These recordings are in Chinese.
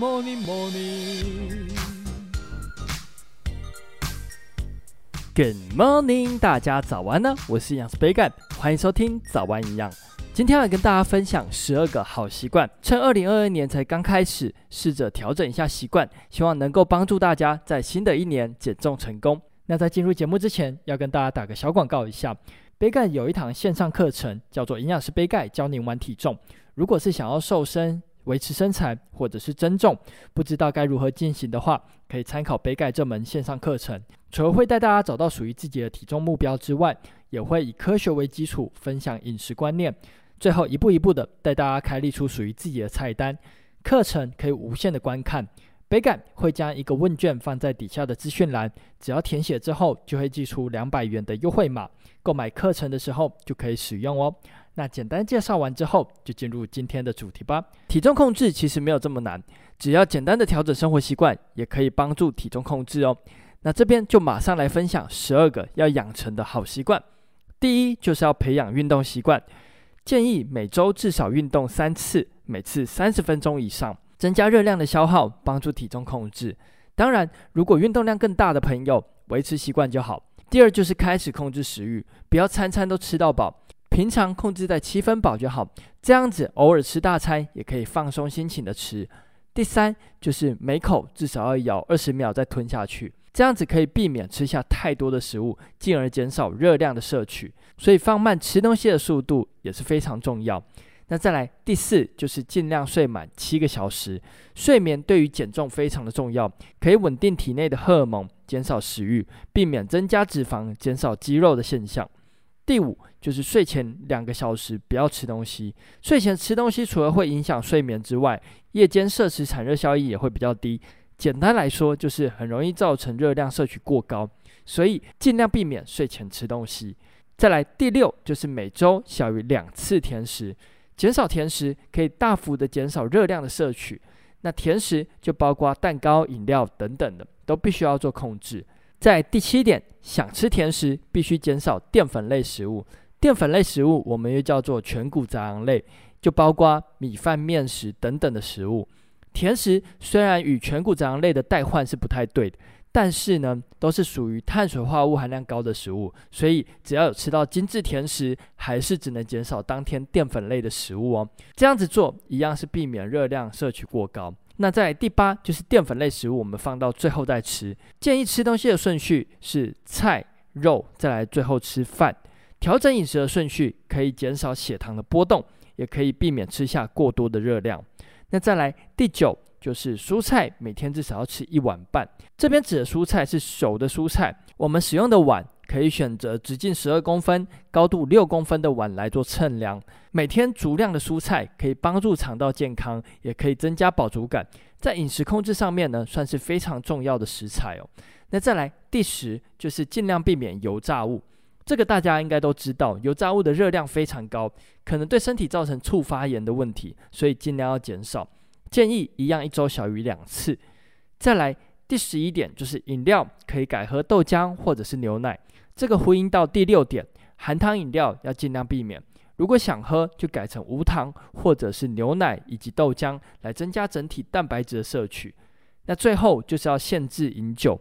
morning, morning. Good morning，大家早安呢！我是营养师杯盖，欢迎收听早安营养。今天要跟大家分享十二个好习惯，趁二零二二年才刚开始，试着调整一下习惯，希望能够帮助大家在新的一年减重成功。那在进入节目之前，要跟大家打个小广告一下，杯盖有一堂线上课程，叫做《营养师杯盖教您玩体重》。如果是想要瘦身、维持身材或者是增重，不知道该如何进行的话，可以参考杯盖这门线上课程。除了会带大家找到属于自己的体重目标之外，也会以科学为基础，分享饮食观念，最后一步一步的带大家开立出属于自己的菜单。课程可以无限的观看。杯盖会将一个问卷放在底下的资讯栏，只要填写之后，就会寄出两百元的优惠码，购买课程的时候就可以使用哦。那简单介绍完之后，就进入今天的主题吧。体重控制其实没有这么难，只要简单的调整生活习惯，也可以帮助体重控制哦。那这边就马上来分享十二个要养成的好习惯。第一就是要培养运动习惯，建议每周至少运动三次，每次三十分钟以上，增加热量的消耗，帮助体重控制。当然，如果运动量更大的朋友，维持习惯就好。第二就是开始控制食欲，不要餐餐都吃到饱。平常控制在七分饱就好，这样子偶尔吃大餐也可以放松心情的吃。第三就是每口至少要咬二十秒再吞下去，这样子可以避免吃下太多的食物，进而减少热量的摄取。所以放慢吃东西的速度也是非常重要。那再来第四就是尽量睡满七个小时，睡眠对于减重非常的重要，可以稳定体内的荷尔蒙，减少食欲，避免增加脂肪，减少肌肉的现象。第五就是睡前两个小时不要吃东西。睡前吃东西除了会影响睡眠之外，夜间摄食产热效益也会比较低。简单来说，就是很容易造成热量摄取过高，所以尽量避免睡前吃东西。再来第六就是每周小于两次甜食，减少甜食可以大幅的减少热量的摄取。那甜食就包括蛋糕、饮料等等的，都必须要做控制。在第七点，想吃甜食必须减少淀粉类食物。淀粉类食物我们又叫做全谷杂粮类，就包括米饭、面食等等的食物。甜食虽然与全谷杂粮类的代换是不太对的，但是呢，都是属于碳水化合物含量高的食物，所以只要有吃到精致甜食，还是只能减少当天淀粉类的食物哦。这样子做一样是避免热量摄取过高。那在第八就是淀粉类食物，我们放到最后再吃。建议吃东西的顺序是菜、肉，再来最后吃饭。调整饮食的顺序可以减少血糖的波动，也可以避免吃下过多的热量。那再来第九就是蔬菜，每天至少要吃一碗半。这边指的蔬菜是熟的蔬菜，我们使用的碗。可以选择直径十二公分、高度六公分的碗来做称量。每天足量的蔬菜可以帮助肠道健康，也可以增加饱足感。在饮食控制上面呢，算是非常重要的食材哦。那再来第十就是尽量避免油炸物。这个大家应该都知道，油炸物的热量非常高，可能对身体造成促发炎的问题，所以尽量要减少。建议一样一周小于两次。再来第十一点就是饮料可以改喝豆浆或者是牛奶。这个呼应到第六点，含糖饮料要尽量避免。如果想喝，就改成无糖或者是牛奶以及豆浆，来增加整体蛋白质的摄取。那最后就是要限制饮酒，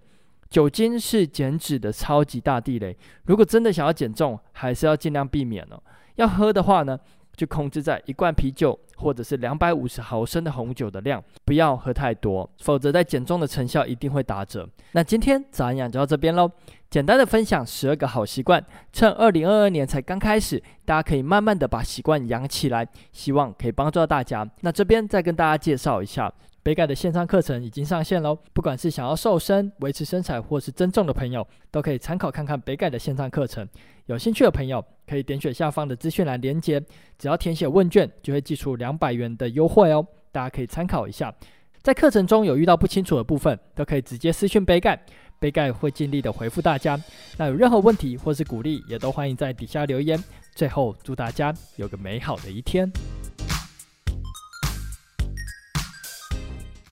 酒精是减脂的超级大地雷。如果真的想要减重，还是要尽量避免哦。要喝的话呢，就控制在一罐啤酒或者是两百五十毫升的红酒的量，不要喝太多，否则在减重的成效一定会打折。那今天早安养就到这边喽，简单的分享十二个好习惯，趁二零二二年才刚开始，大家可以慢慢的把习惯养起来，希望可以帮助到大家。那这边再跟大家介绍一下。杯盖的线上课程已经上线喽，不管是想要瘦身、维持身材或是增重的朋友，都可以参考看看杯盖的线上课程。有兴趣的朋友可以点选下方的资讯栏连接，只要填写问卷，就会寄出两百元的优惠哦。大家可以参考一下。在课程中有遇到不清楚的部分，都可以直接私讯杯盖，杯盖会尽力的回复大家。那有任何问题或是鼓励，也都欢迎在底下留言。最后，祝大家有个美好的一天。